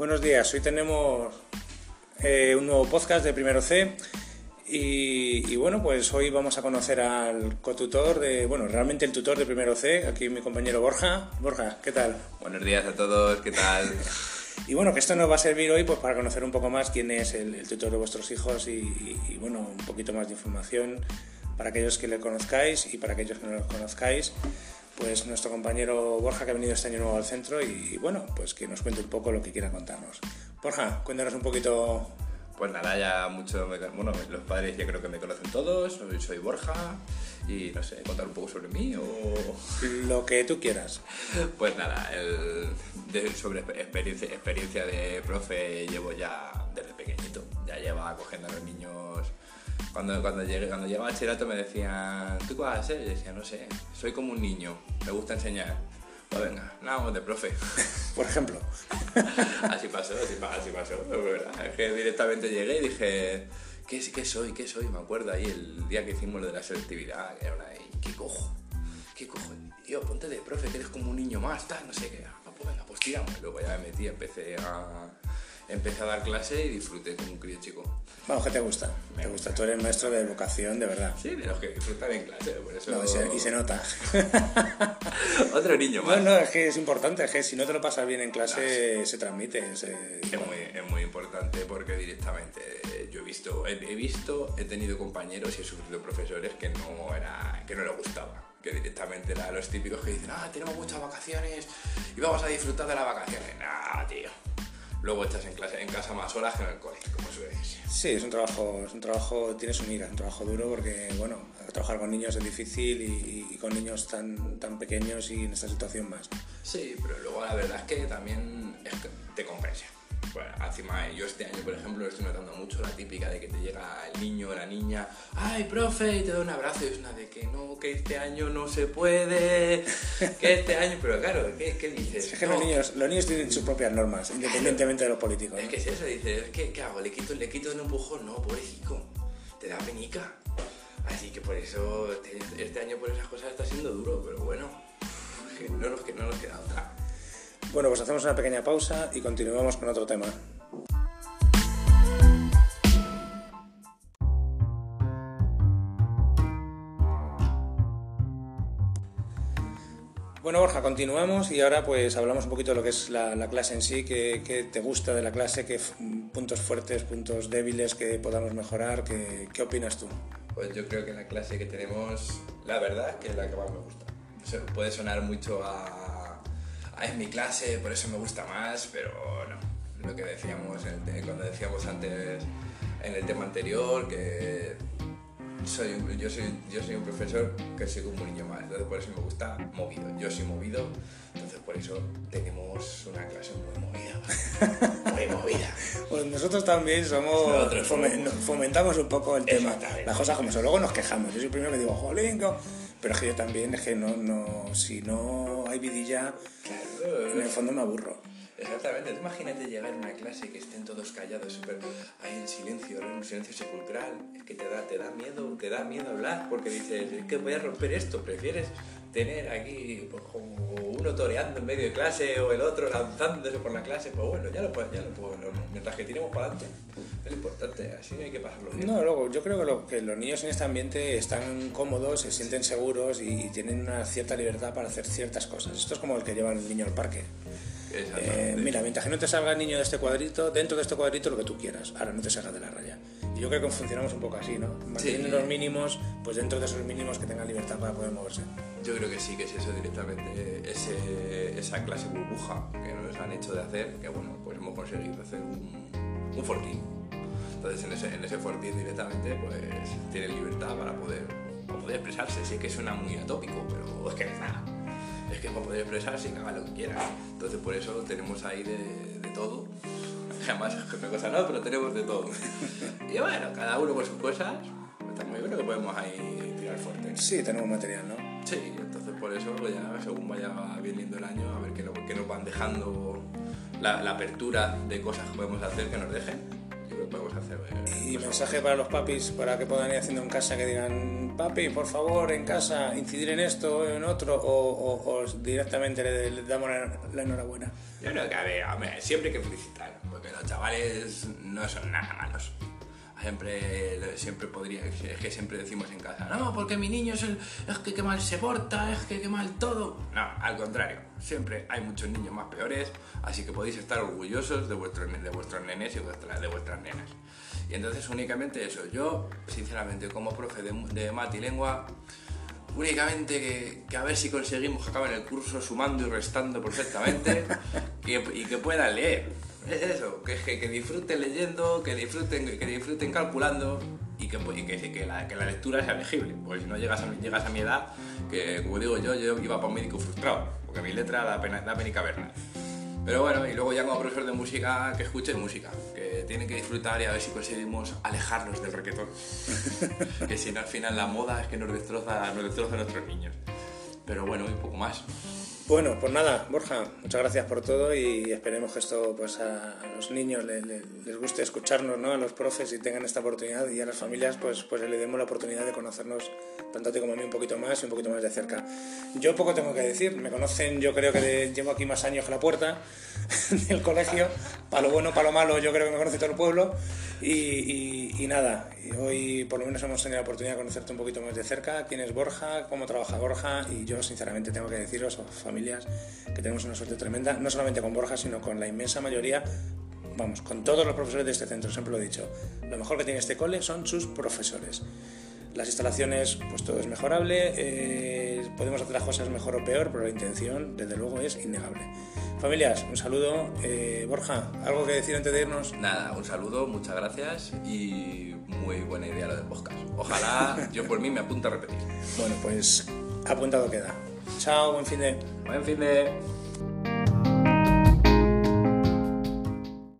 Buenos días, hoy tenemos eh, un nuevo podcast de Primero C y, y, bueno, pues hoy vamos a conocer al cotutor de, bueno, realmente el tutor de Primero C, aquí mi compañero Borja. Borja, ¿qué tal? Buenos días a todos, ¿qué tal? Y bueno, que esto nos va a servir hoy pues, para conocer un poco más quién es el, el tutor de vuestros hijos y, y, y, bueno, un poquito más de información para aquellos que le conozcáis y para aquellos que no lo conozcáis. Pues nuestro compañero Borja que ha venido este año nuevo al centro y, y bueno, pues que nos cuente un poco lo que quiera contarnos. Borja, cuéntanos un poquito pues nada, ya mucho, me, bueno, los padres ya creo que me conocen todos, soy, soy, Borja y no sé, contar un poco sobre mí o... Lo que tú quieras. Pues nada, el, de, sobre experiencia, experiencia de profe llevo ya desde pequeñito, ya lleva cogiendo a los niños... Cuando, cuando, llegué, cuando llegaba a bachillerato me decían, ¿tú qué vas a ser? Y decía, no sé, soy como un niño, me gusta enseñar. Pues venga, nada, de profe. Por ejemplo. así pasó, así, así pasó. ¿verdad? Es que directamente llegué y dije, ¿qué, ¿qué soy? ¿Qué soy? Me acuerdo ahí el día que hicimos lo de la selectividad, que era una, ¿qué cojo? ¿Qué cojo? Tío, ponte de profe, que eres como un niño más, tal, no sé qué. Ah, pues venga, pues tiramos. Luego ya me metí, empecé a, empecé a dar clase y disfruté como un crío chico. Vamos, ¿qué te gusta? Me te gusta. Tú eres maestro de educación, de verdad. Sí, de los que disfrutan en clase, por eso... No, y, se, nota. Otro niño más. No, no, es que es importante, es que si no te lo pasas bien en clase, no, se transmite. Se... Es, muy, es muy importante porque directamente yo he visto, he, he, visto, he tenido compañeros y he sufrido profesores que no, era, que no les gustaba que directamente eran los típicos que dicen, ah, tenemos muchas vacaciones y vamos a disfrutar de las vacaciones. Nah, tío luego estás en, clase, en casa más horas que en el colegio, como suele decir. Sí, es un trabajo, es un trabajo, tiene su miga, un trabajo duro porque, bueno, trabajar con niños es difícil y, y, con niños tan, tan pequeños y en esta situación más. Sí, pero luego la verdad es que también es que te compensa. Bueno, encima yo este año, por ejemplo, estoy notando mucho la típica de que te llega el niño o la niña, ¡ay, profe! y te da un abrazo y es una de que no, que este año no se puede, que este año, pero claro, ¿qué, qué dices? Es que no. los, niños, los niños tienen sus propias normas, independientemente de los políticos. Es que es eso, dices, ¿qué, qué hago? ¿Le quito, ¿Le quito un empujón? No, pobrecito, te da penica. Así que por eso este, este año por esas cosas está siendo duro, pero bueno, no nos, que no nos queda otra. Bueno, pues hacemos una pequeña pausa y continuamos con otro tema. Bueno, Borja, continuamos y ahora pues hablamos un poquito de lo que es la, la clase en sí, qué, te gusta de la clase, qué puntos fuertes, puntos débiles que podamos mejorar, qué, opinas tú. Pues yo creo que la clase que tenemos, la verdad, que es la que más me gusta. Puede sonar mucho a, es mi clase, por eso me gusta más, pero no. Lo que decíamos el, cuando decíamos antes en el tema anterior, que soy, yo, soy, yo soy un profesor que soy un niño más, entonces por eso me gusta movido. Yo soy movido, entonces por eso tenemos una clase muy movida. Pues nosotros también somos, nosotros somos... fomentamos un poco el tema, las cosas como son. Luego nos quejamos. Yo soy el primero que digo, jolín, pero es que yo también, es que no, no, si no hay vidilla, claro. en el fondo me aburro. Exactamente, Tú imagínate llegar a una clase que estén todos callados, super, ahí en silencio, en un silencio sepulcral, es que te da, te da miedo, te da miedo hablar, porque dices, es que voy a romper esto, prefieres tener aquí pues, como uno toreando en medio de clase o el otro lanzándose por la clase, pues bueno, ya lo puedo, ya lo puedo, mientras que tiremos para adelante, es lo importante, así hay que pasarlo bien. No, luego, yo creo que, lo, que los niños en este ambiente están cómodos, se sienten seguros y, y tienen una cierta libertad para hacer ciertas cosas. Esto es como el que lleva el niño al parque. Eh, mira, mientras que no te salga el niño de este cuadrito, dentro de este cuadrito lo que tú quieras, ahora no te salgas de la raya. Yo creo que funcionamos un poco así, ¿no? Manteniendo sí. los mínimos, pues dentro de esos mínimos que tengan libertad para poder moverse. Yo creo que sí, que es eso directamente, ese, esa clase burbuja que nos han hecho de hacer, que bueno, pues hemos conseguido hacer un, un fortín. Entonces en ese, en ese fortín directamente pues tiene libertad para poder, para poder expresarse. Sí que suena muy atópico, pero es que nada es que para poder expresarse y que haga lo que quiera. Entonces por eso tenemos ahí de, de todo. Jamás es una cosa no, pero tenemos de todo. y bueno, cada uno con sus cosas. Está muy bueno que podemos ahí tirar fuerte. Sí, tenemos material, ¿no? Sí, entonces por eso pues ya según vaya viniendo el año, a ver qué, qué nos van dejando la, la, apertura de cosas que podemos hacer que nos dejen. Y mensaje para los papis para que puedan ir haciendo en casa que digan papi, por favor, en casa, incidir en esto o en otro, o, directamente le, damos la, enhorabuena? Yo creo que, a ver, siempre hay que felicitar, porque los chavales no son nada malos siempre, siempre podría, es que siempre decimos en casa, no, porque mi niño es, el, es que qué mal se porta, es que qué mal todo. No, al contrario, siempre hay muchos niños más peores, así que podéis estar orgullosos de vuestros, de vuestros nenes y de vuestras nenas. Y entonces únicamente eso, yo sinceramente como profe de, de mat y lengua, únicamente que, a ver si conseguimos que acaben el curso sumando y restando perfectamente y que puedan leer eso, que, que, que, disfruten leyendo, que disfruten, que disfruten calculando y que, que, que, la, que la lectura sea legible. Porque si no llegas a, llegas a mi edad, que como digo yo, yo iba para un médico frustrado, porque mi letra da pena, da pena caverna. Pero bueno, y luego ya como profesor de música, que escuchen música, que tienen que disfrutar y a ver si conseguimos alejarnos del requetón. que si no al final la moda es que nos destroza, nos destroza a nuestros niños. Pero bueno, y poco más. Bueno, pues nada, Borja, muchas gracias por todo y esperemos que esto pues a, los niños les, guste escucharnos, ¿no? A los profes y tengan esta oportunidad y a las familias pues, pues le demos la oportunidad de conocernos tanto a ti como a mí un poquito más y un poquito más de cerca. Yo poco tengo que decir, me conocen, yo creo que llevo aquí más años que la puerta del colegio, para lo bueno, para lo malo, yo creo que me conoce todo el pueblo y, y, nada, y hoy por lo menos hemos tenido la oportunidad de conocerte un poquito más de cerca, quién es Borja, cómo trabaja Borja y yo sinceramente tengo que deciros, familias, que tenemos una suerte tremenda, no solamente con Borja, sino con la inmensa mayoría vamos, con todos los profesores de este centro, siempre lo he dicho, lo mejor que tiene este cole son sus profesores. Las instalaciones, pues todo es mejorable, eh, podemos hacer las cosas mejor o peor, pero la intención, desde luego, es innegable. Familias, un saludo. Eh, Borja, ¿algo que decir antes de irnos? Nada, un saludo, muchas gracias y muy buena idea lo del podcast. Ojalá yo por mí me apunte a repetir. Bueno, pues apuntado queda. Chao, buen fin de. Buen fin de.